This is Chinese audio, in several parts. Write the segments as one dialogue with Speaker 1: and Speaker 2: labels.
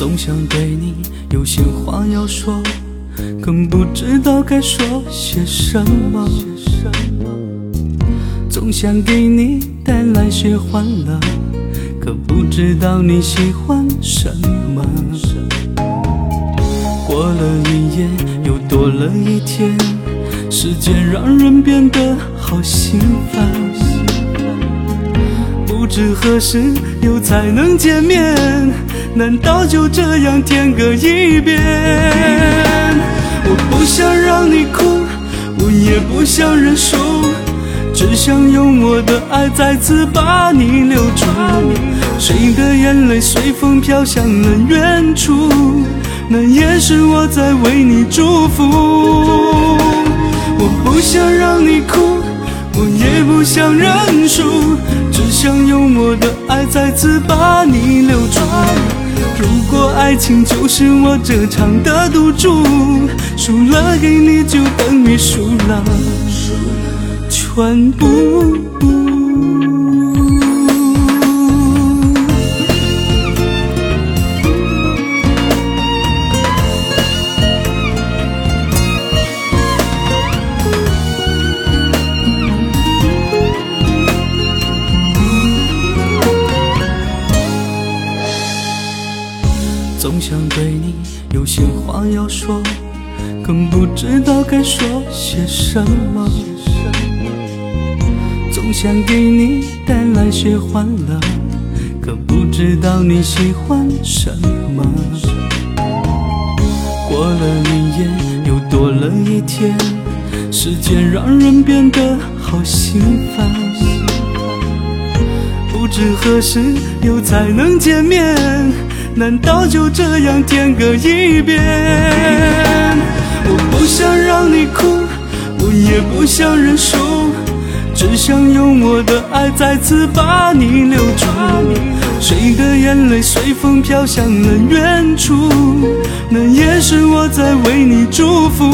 Speaker 1: 总想对你有些话要说，更不知道该说些什么。总想给你带来些欢乐，可不知道你喜欢什么。过了一夜，又多了一天，时间让人变得好心烦。不知何时又才能见面？难道就这样天各一边？我不想让你哭，我也不想认输，只想用我的爱再次把你留住。谁的眼泪随风飘向了远处？那也是我在为你祝福。我不想让你哭，我也不想认输，想用我的爱再次把你留住。如果爱情就是我这场的赌注，输了给你就等于输了全部。总想对你有些话要说，更不知道该说些什么。总想给你带来些欢乐，可不知道你喜欢什么。过了一夜，又多了一天，时间让人变得好心烦。不知何时又才能见面？难道就这样天各一边？我不想让你哭，我也不想认输，只想用我的爱再次把你留住。谁的眼泪随风飘向了远处？那也是我在为你祝福。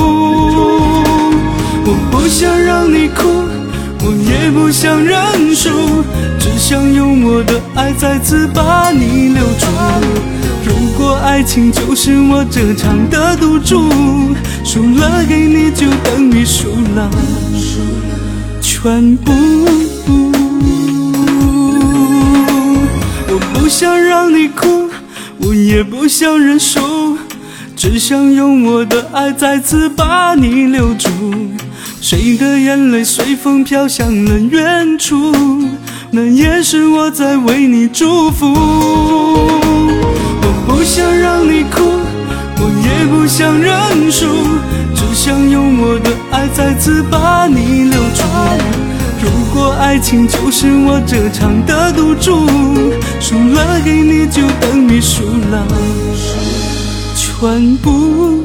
Speaker 1: 我不想让你哭，我也不想认输，只想用我的爱再次把你留住。如果爱情就是我这场的赌注，输了给你就等于输了全部。我不想让你哭，我也不想认输，只想用我的爱再次把你留住。谁的眼泪随风飘向了远处？那也是我在为你祝福。我不想让你哭，我也不想认输，只想用我的爱再次把你留住。如果爱情就是我这场的赌注，输了给你就等于输了全部。